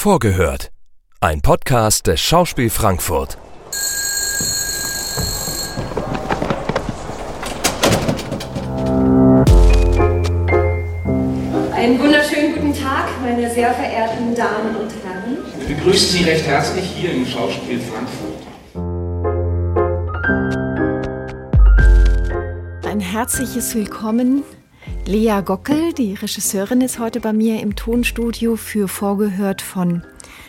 Vorgehört. Ein Podcast des Schauspiel Frankfurt. Einen wunderschönen guten Tag, meine sehr verehrten Damen und Herren. Wir begrüßen Sie recht herzlich hier im Schauspiel Frankfurt. Ein herzliches Willkommen. Lea Gockel, die Regisseurin, ist heute bei mir im Tonstudio für Vorgehört von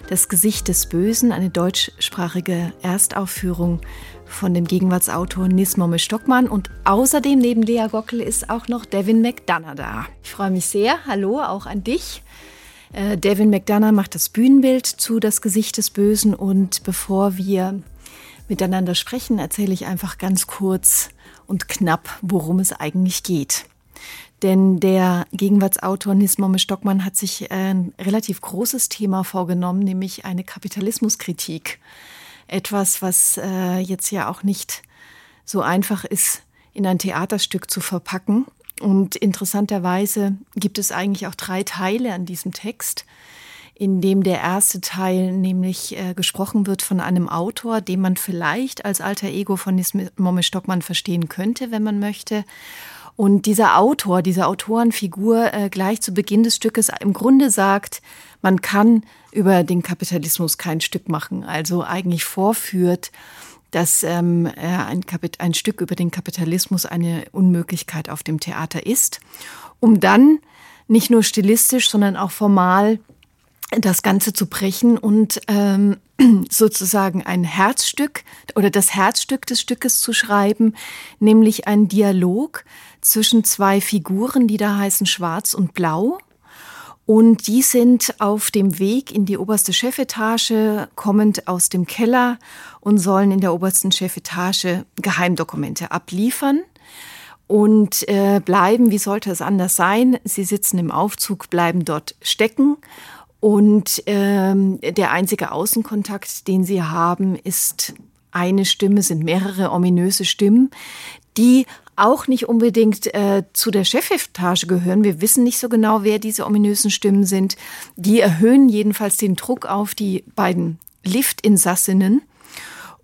Das Gesicht des Bösen, eine deutschsprachige Erstaufführung von dem Gegenwartsautor Nismomme Stockmann. Und außerdem neben Lea Gockel ist auch noch Devin McDonough da. Ich freue mich sehr. Hallo, auch an dich. Äh, Devin McDonough macht das Bühnenbild zu Das Gesicht des Bösen. Und bevor wir miteinander sprechen, erzähle ich einfach ganz kurz und knapp, worum es eigentlich geht. Denn der Gegenwartsautor Nismomme Stockmann hat sich ein relativ großes Thema vorgenommen, nämlich eine Kapitalismuskritik. Etwas, was äh, jetzt ja auch nicht so einfach ist, in ein Theaterstück zu verpacken. Und interessanterweise gibt es eigentlich auch drei Teile an diesem Text, in dem der erste Teil nämlich äh, gesprochen wird von einem Autor, den man vielleicht als alter Ego von Nismomme Stockmann verstehen könnte, wenn man möchte. Und dieser Autor, diese Autorenfigur äh, gleich zu Beginn des Stückes im Grunde sagt, man kann über den Kapitalismus kein Stück machen. Also eigentlich vorführt, dass ähm, ein, Kapit ein Stück über den Kapitalismus eine Unmöglichkeit auf dem Theater ist, um dann nicht nur stilistisch, sondern auch formal das Ganze zu brechen und ähm, sozusagen ein Herzstück oder das Herzstück des Stückes zu schreiben, nämlich ein Dialog zwischen zwei Figuren, die da heißen Schwarz und Blau. Und die sind auf dem Weg in die oberste Chefetage, kommend aus dem Keller und sollen in der obersten Chefetage Geheimdokumente abliefern und äh, bleiben, wie sollte es anders sein? Sie sitzen im Aufzug, bleiben dort stecken und ähm, der einzige Außenkontakt, den sie haben, ist eine Stimme, sind mehrere ominöse Stimmen, die auch nicht unbedingt äh, zu der Chefetage gehören. Wir wissen nicht so genau, wer diese ominösen Stimmen sind. Die erhöhen jedenfalls den Druck auf die beiden Liftinsassinnen.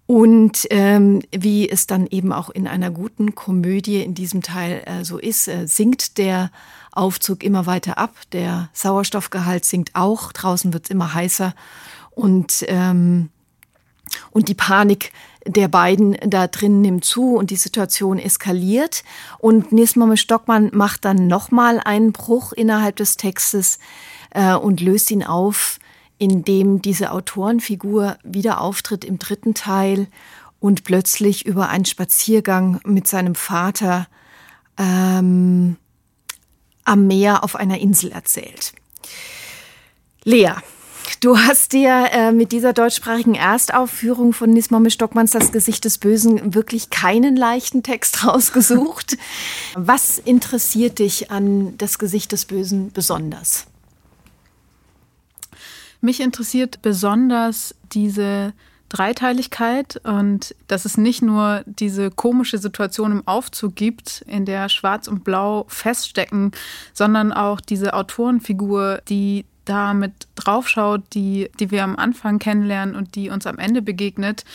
Und ähm, wie es dann eben auch in einer guten Komödie in diesem Teil äh, so ist, äh, sinkt der Aufzug immer weiter ab. Der Sauerstoffgehalt sinkt auch. Draußen wird es immer heißer. Und, ähm, und die Panik der beiden da drin nimmt zu und die Situation eskaliert. Und Nismame Stockmann macht dann nochmal einen Bruch innerhalb des Textes äh, und löst ihn auf, indem diese Autorenfigur wieder auftritt im dritten Teil und plötzlich über einen Spaziergang mit seinem Vater ähm, am Meer auf einer Insel erzählt. Lea, Du hast dir äh, mit dieser deutschsprachigen Erstaufführung von Nismomme Stockmanns Das Gesicht des Bösen wirklich keinen leichten Text rausgesucht. Was interessiert dich an Das Gesicht des Bösen besonders? Mich interessiert besonders diese Dreiteiligkeit und dass es nicht nur diese komische Situation im Aufzug gibt, in der Schwarz und Blau feststecken, sondern auch diese Autorenfigur, die da mit draufschaut, die, die wir am Anfang kennenlernen und die uns am Ende begegnet,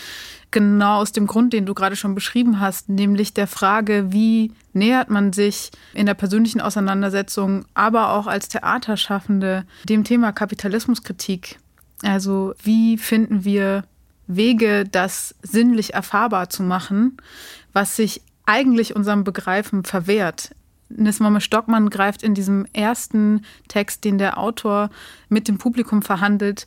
genau aus dem Grund, den du gerade schon beschrieben hast, nämlich der Frage, wie nähert man sich in der persönlichen Auseinandersetzung, aber auch als Theaterschaffende dem Thema Kapitalismuskritik. Also wie finden wir Wege, das sinnlich erfahrbar zu machen, was sich eigentlich unserem Begreifen verwehrt. Nismame Stockmann greift in diesem ersten Text, den der Autor mit dem Publikum verhandelt,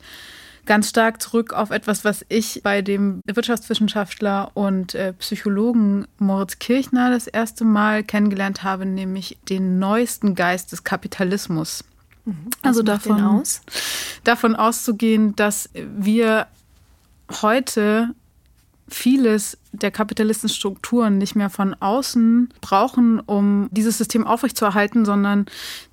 ganz stark zurück auf etwas, was ich bei dem Wirtschaftswissenschaftler und äh, Psychologen Moritz Kirchner das erste Mal kennengelernt habe, nämlich den neuesten Geist des Kapitalismus. Mhm. Also davon, aus? davon auszugehen, dass wir heute vieles der kapitalistischen Strukturen nicht mehr von außen brauchen, um dieses System aufrechtzuerhalten, sondern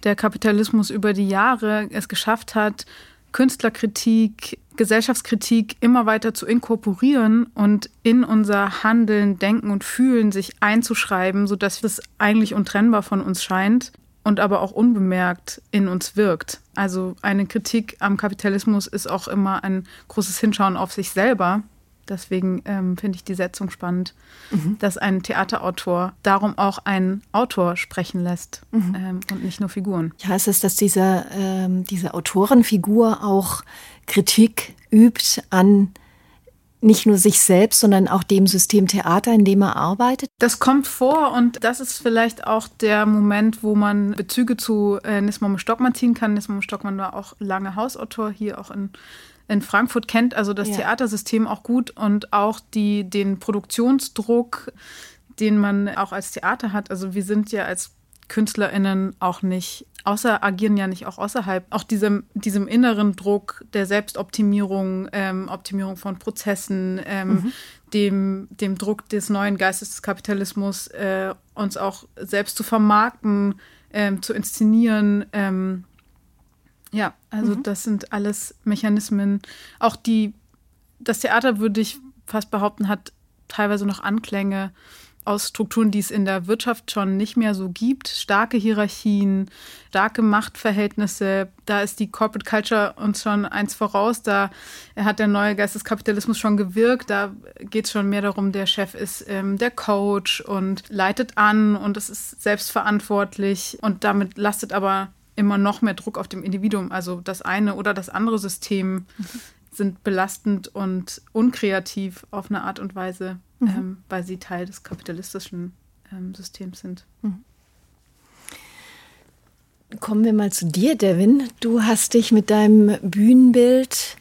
der Kapitalismus über die Jahre es geschafft hat, Künstlerkritik, Gesellschaftskritik immer weiter zu inkorporieren und in unser Handeln, Denken und Fühlen sich einzuschreiben, sodass es eigentlich untrennbar von uns scheint. Und aber auch unbemerkt in uns wirkt. Also eine Kritik am Kapitalismus ist auch immer ein großes Hinschauen auf sich selber. Deswegen ähm, finde ich die Setzung spannend, mhm. dass ein Theaterautor darum auch einen Autor sprechen lässt mhm. ähm, und nicht nur Figuren. Heißt es, dass diese, ähm, diese Autorenfigur auch Kritik übt an nicht nur sich selbst, sondern auch dem System Theater, in dem er arbeitet? Das kommt vor und das ist vielleicht auch der Moment, wo man Bezüge zu äh, Nismom Stockmann ziehen kann. Nismom Stockmann war auch lange Hausautor hier auch in, in Frankfurt, kennt also das ja. Theatersystem auch gut und auch die, den Produktionsdruck, den man auch als Theater hat. Also wir sind ja als KünstlerInnen auch nicht außer agieren ja nicht auch außerhalb, auch diesem, diesem inneren Druck der Selbstoptimierung, ähm, Optimierung von Prozessen, ähm, mhm. dem, dem Druck des neuen Geistes des Kapitalismus, äh, uns auch selbst zu vermarkten, ähm, zu inszenieren. Ähm, ja, also mhm. das sind alles Mechanismen. Auch die, das Theater, würde ich fast behaupten, hat teilweise noch Anklänge aus Strukturen, die es in der Wirtschaft schon nicht mehr so gibt. Starke Hierarchien, starke Machtverhältnisse. Da ist die Corporate Culture uns schon eins voraus. Da hat der neue Geist des Kapitalismus schon gewirkt. Da geht es schon mehr darum, der Chef ist ähm, der Coach und leitet an und es ist selbstverantwortlich. Und damit lastet aber immer noch mehr Druck auf dem Individuum. Also das eine oder das andere System mhm. Sind belastend und unkreativ auf eine Art und Weise mhm. ähm, weil sie Teil des kapitalistischen ähm, Systems sind. Mhm. Kommen wir mal zu dir, Devin. Du hast dich mit deinem Bühnenbild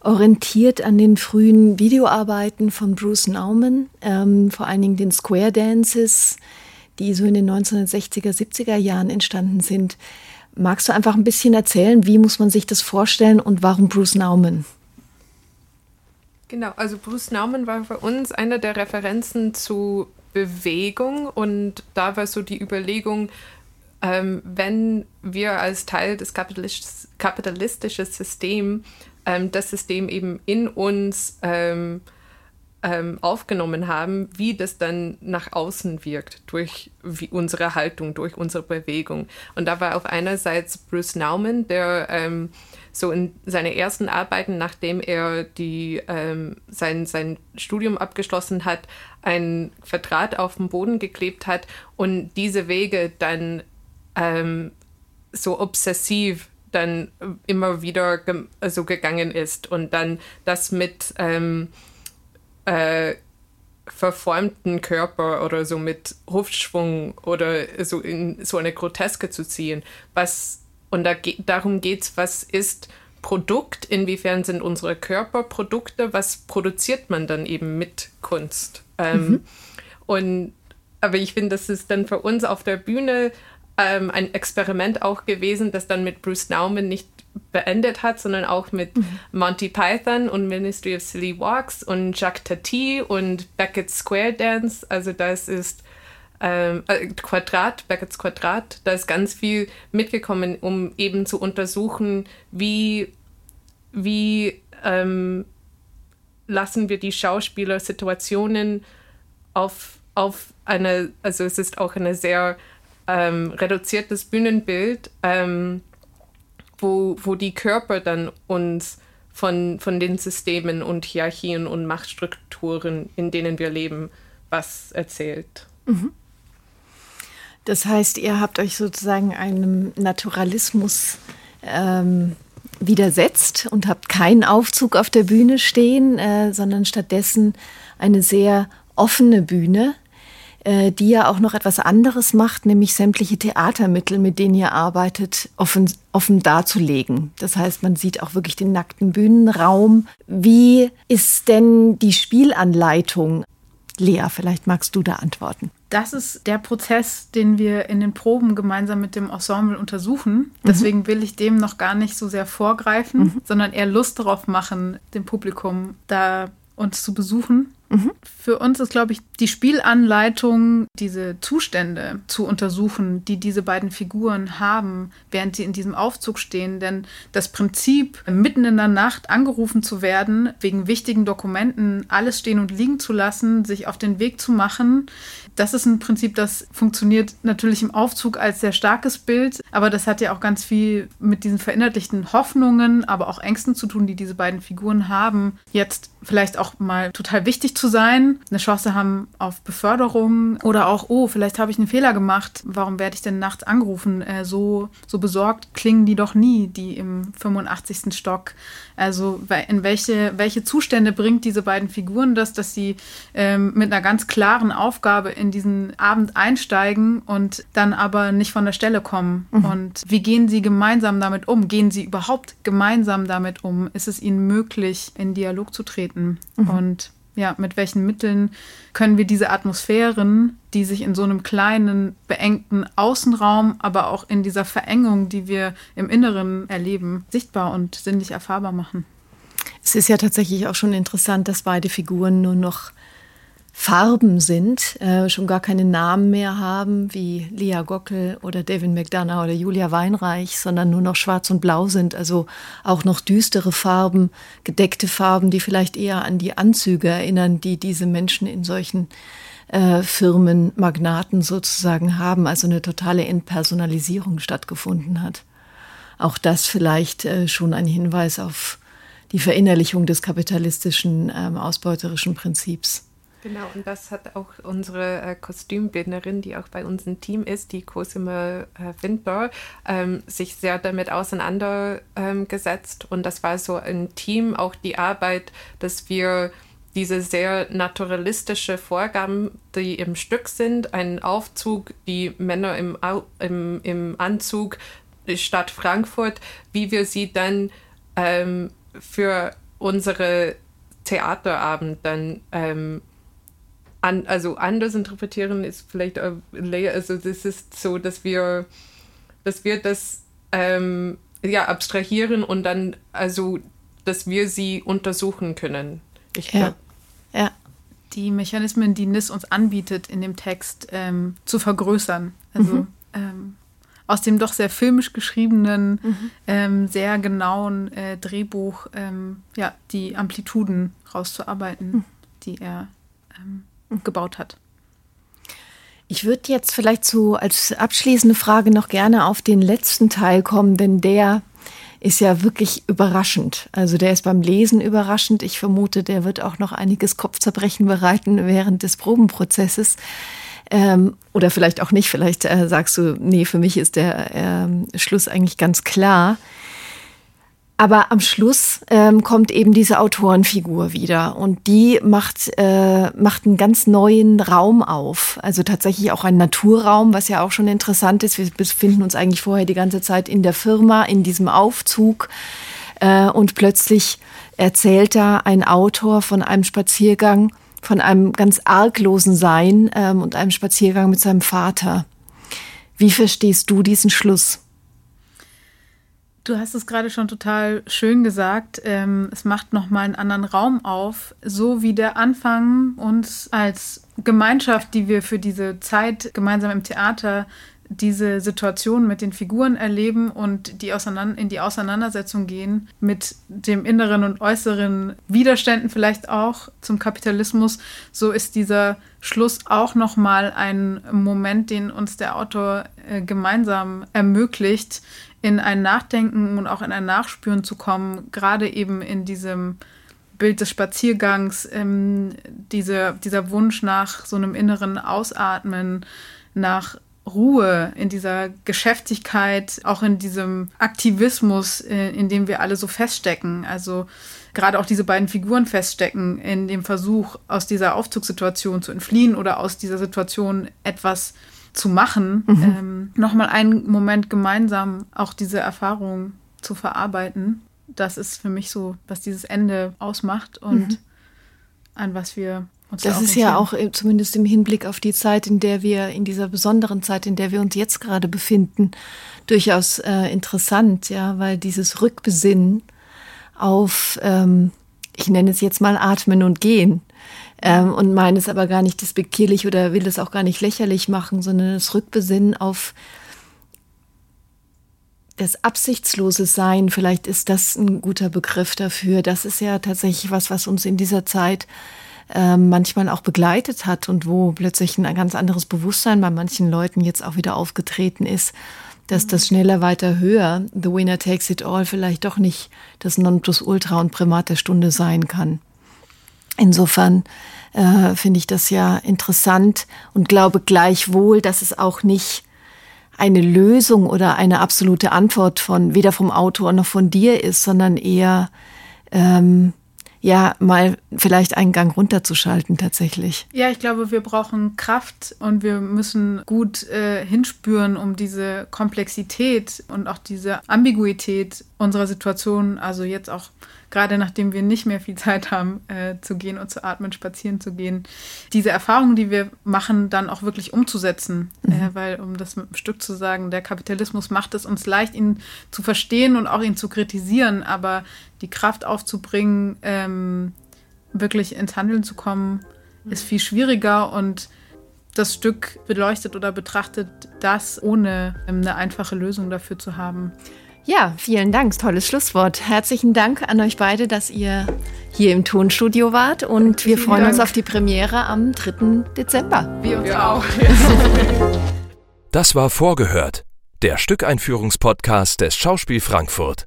orientiert an den frühen Videoarbeiten von Bruce Nauman, ähm, vor allen Dingen den Square Dances, die so in den 1960er, 70er Jahren entstanden sind. Magst du einfach ein bisschen erzählen, wie muss man sich das vorstellen und warum Bruce Nauman? Genau, also Bruce Nauman war für uns einer der Referenzen zu Bewegung und da war so die Überlegung, ähm, wenn wir als Teil des kapitalistisch, kapitalistischen Systems ähm, das System eben in uns ähm, ähm, aufgenommen haben, wie das dann nach außen wirkt durch wie unsere Haltung, durch unsere Bewegung. Und da war auf einerseits Bruce Nauman, der ähm, so in seine ersten Arbeiten, nachdem er die, ähm, sein, sein Studium abgeschlossen hat, einen Vertrag auf den Boden geklebt hat und diese Wege dann ähm, so obsessiv dann immer wieder ge so gegangen ist und dann das mit ähm, äh, verformten Körper oder so mit Hufschwung oder so in so eine Groteske zu ziehen, was und da ge darum geht es, was ist Produkt, inwiefern sind unsere Körper Produkte, was produziert man dann eben mit Kunst. Ähm, mhm. Und aber ich finde, das ist dann für uns auf der Bühne ähm, ein Experiment auch gewesen, das dann mit Bruce Nauman nicht beendet hat, sondern auch mit mhm. Monty Python und Ministry of Silly Walks und Jacques Tati und Beckett's Square Dance. Also das ist ähm, äh, Quadrat, Beckett's Quadrat, da ist ganz viel mitgekommen, um eben zu untersuchen, wie, wie ähm, lassen wir die Schauspieler Situationen auf, auf eine, also es ist auch ein sehr ähm, reduziertes Bühnenbild, ähm, wo, wo die Körper dann uns von, von den Systemen und Hierarchien und Machtstrukturen, in denen wir leben, was erzählt. Mhm. Das heißt, ihr habt euch sozusagen einem Naturalismus ähm, widersetzt und habt keinen Aufzug auf der Bühne stehen, äh, sondern stattdessen eine sehr offene Bühne, äh, die ja auch noch etwas anderes macht, nämlich sämtliche Theatermittel, mit denen ihr arbeitet, offen, offen darzulegen. Das heißt, man sieht auch wirklich den nackten Bühnenraum. Wie ist denn die Spielanleitung? Lea, vielleicht magst du da antworten das ist der Prozess, den wir in den Proben gemeinsam mit dem Ensemble untersuchen. Mhm. Deswegen will ich dem noch gar nicht so sehr vorgreifen, mhm. sondern eher Lust darauf machen, dem Publikum da uns zu besuchen Mhm. Für uns ist, glaube ich, die Spielanleitung, diese Zustände zu untersuchen, die diese beiden Figuren haben, während sie in diesem Aufzug stehen. Denn das Prinzip, mitten in der Nacht angerufen zu werden, wegen wichtigen Dokumenten alles stehen und liegen zu lassen, sich auf den Weg zu machen, das ist ein Prinzip, das funktioniert natürlich im Aufzug als sehr starkes Bild, aber das hat ja auch ganz viel mit diesen verinnerlichten Hoffnungen, aber auch Ängsten zu tun, die diese beiden Figuren haben. Jetzt vielleicht auch mal total wichtig zu sein, eine Chance haben auf Beförderung oder auch, oh, vielleicht habe ich einen Fehler gemacht, warum werde ich denn nachts angerufen? Äh, so, so besorgt klingen die doch nie, die im 85. Stock. Also in welche, welche Zustände bringt diese beiden Figuren das, dass sie ähm, mit einer ganz klaren Aufgabe in diesen Abend einsteigen und dann aber nicht von der Stelle kommen? Mhm. Und wie gehen sie gemeinsam damit um? Gehen sie überhaupt gemeinsam damit um? Ist es ihnen möglich, in Dialog zu treten? Mhm. Und ja, mit welchen Mitteln können wir diese Atmosphären, die sich in so einem kleinen, beengten Außenraum, aber auch in dieser Verengung, die wir im Inneren erleben, sichtbar und sinnlich erfahrbar machen? Es ist ja tatsächlich auch schon interessant, dass beide Figuren nur noch Farben sind, äh, schon gar keine Namen mehr haben, wie Lea Gockel oder David McDonough oder Julia Weinreich, sondern nur noch schwarz und blau sind, also auch noch düstere Farben, gedeckte Farben, die vielleicht eher an die Anzüge erinnern, die diese Menschen in solchen äh, Firmen, Magnaten sozusagen haben, also eine totale Entpersonalisierung stattgefunden hat. Auch das vielleicht äh, schon ein Hinweis auf die Verinnerlichung des kapitalistischen ähm, ausbeuterischen Prinzips. Genau, und das hat auch unsere äh, Kostümbildnerin, die auch bei uns im Team ist, die Cosime äh, Windber, ähm, sich sehr damit auseinandergesetzt. Ähm, und das war so ein Team, auch die Arbeit, dass wir diese sehr naturalistische Vorgaben, die im Stück sind, einen Aufzug, die Männer im, im, im Anzug, die Stadt Frankfurt, wie wir sie dann ähm, für unsere Theaterabend dann ähm, an, also anders interpretieren ist vielleicht äh, also das ist so, dass wir, dass wir das ähm, ja abstrahieren und dann also, dass wir sie untersuchen können. Ich glaube. Ja. ja. Die Mechanismen, die NIS uns anbietet, in dem Text ähm, zu vergrößern. Also mhm. ähm, aus dem doch sehr filmisch geschriebenen, mhm. ähm, sehr genauen äh, Drehbuch ähm, ja, die Amplituden rauszuarbeiten, mhm. die er ähm, gebaut hat. Ich würde jetzt vielleicht so als abschließende Frage noch gerne auf den letzten Teil kommen, denn der ist ja wirklich überraschend. Also der ist beim Lesen überraschend. Ich vermute, der wird auch noch einiges Kopfzerbrechen bereiten während des Probenprozesses. Ähm, oder vielleicht auch nicht. Vielleicht äh, sagst du, nee, für mich ist der äh, Schluss eigentlich ganz klar. Aber am Schluss ähm, kommt eben diese Autorenfigur wieder und die macht, äh, macht einen ganz neuen Raum auf. Also tatsächlich auch ein Naturraum, was ja auch schon interessant ist. Wir befinden uns eigentlich vorher die ganze Zeit in der Firma, in diesem Aufzug. Äh, und plötzlich erzählt da ein Autor von einem Spaziergang, von einem ganz arglosen Sein ähm, und einem Spaziergang mit seinem Vater. Wie verstehst du diesen Schluss? Du hast es gerade schon total schön gesagt. Ähm, es macht nochmal einen anderen Raum auf, so wie der Anfang uns als Gemeinschaft, die wir für diese Zeit gemeinsam im Theater diese Situation mit den Figuren erleben und die in die Auseinandersetzung gehen mit dem inneren und äußeren Widerständen vielleicht auch zum Kapitalismus, so ist dieser Schluss auch nochmal ein Moment, den uns der Autor äh, gemeinsam ermöglicht, in ein Nachdenken und auch in ein Nachspüren zu kommen, gerade eben in diesem Bild des Spaziergangs, ähm, diese, dieser Wunsch nach so einem inneren Ausatmen, nach Ruhe, in dieser Geschäftigkeit, auch in diesem Aktivismus, in, in dem wir alle so feststecken. Also gerade auch diese beiden Figuren feststecken in dem Versuch, aus dieser Aufzugssituation zu entfliehen oder aus dieser Situation etwas zu machen, mhm. ähm, nochmal einen Moment gemeinsam auch diese Erfahrung zu verarbeiten. Das ist für mich so, was dieses Ende ausmacht und mhm. an was wir uns Das ist ja auch äh, zumindest im Hinblick auf die Zeit, in der wir, in dieser besonderen Zeit, in der wir uns jetzt gerade befinden, durchaus äh, interessant, ja, weil dieses Rückbesinnen auf, ähm, ich nenne es jetzt mal Atmen und Gehen, ähm, und meine es aber gar nicht despektierlich oder will es auch gar nicht lächerlich machen, sondern das Rückbesinnen auf das absichtslose Sein, vielleicht ist das ein guter Begriff dafür. Das ist ja tatsächlich was, was uns in dieser Zeit äh, manchmal auch begleitet hat und wo plötzlich ein ganz anderes Bewusstsein bei manchen Leuten jetzt auch wieder aufgetreten ist, dass das schneller, weiter, höher, the winner takes it all, vielleicht doch nicht das Nonplusultra und Primat der Stunde sein kann. Insofern äh, finde ich das ja interessant und glaube gleichwohl, dass es auch nicht eine Lösung oder eine absolute Antwort von weder vom Autor noch von dir ist, sondern eher ähm, ja mal vielleicht einen Gang runterzuschalten tatsächlich. Ja, ich glaube, wir brauchen Kraft und wir müssen gut äh, hinspüren, um diese Komplexität und auch diese Ambiguität unserer Situation, also jetzt auch gerade nachdem wir nicht mehr viel Zeit haben, äh, zu gehen und zu atmen, spazieren zu gehen, diese Erfahrungen, die wir machen, dann auch wirklich umzusetzen. Mhm. Äh, weil, um das mit einem Stück zu sagen, der Kapitalismus macht es uns leicht, ihn zu verstehen und auch ihn zu kritisieren, aber die Kraft aufzubringen, ähm, wirklich ins Handeln zu kommen, mhm. ist viel schwieriger und das Stück beleuchtet oder betrachtet das, ohne ähm, eine einfache Lösung dafür zu haben. Ja, vielen Dank. Tolles Schlusswort. Herzlichen Dank an euch beide, dass ihr hier im Tonstudio wart und wir freuen Dank. uns auf die Premiere am 3. Dezember. Wir uns ja. auch. Das war Vorgehört, der Stückeinführungspodcast des Schauspiel Frankfurt.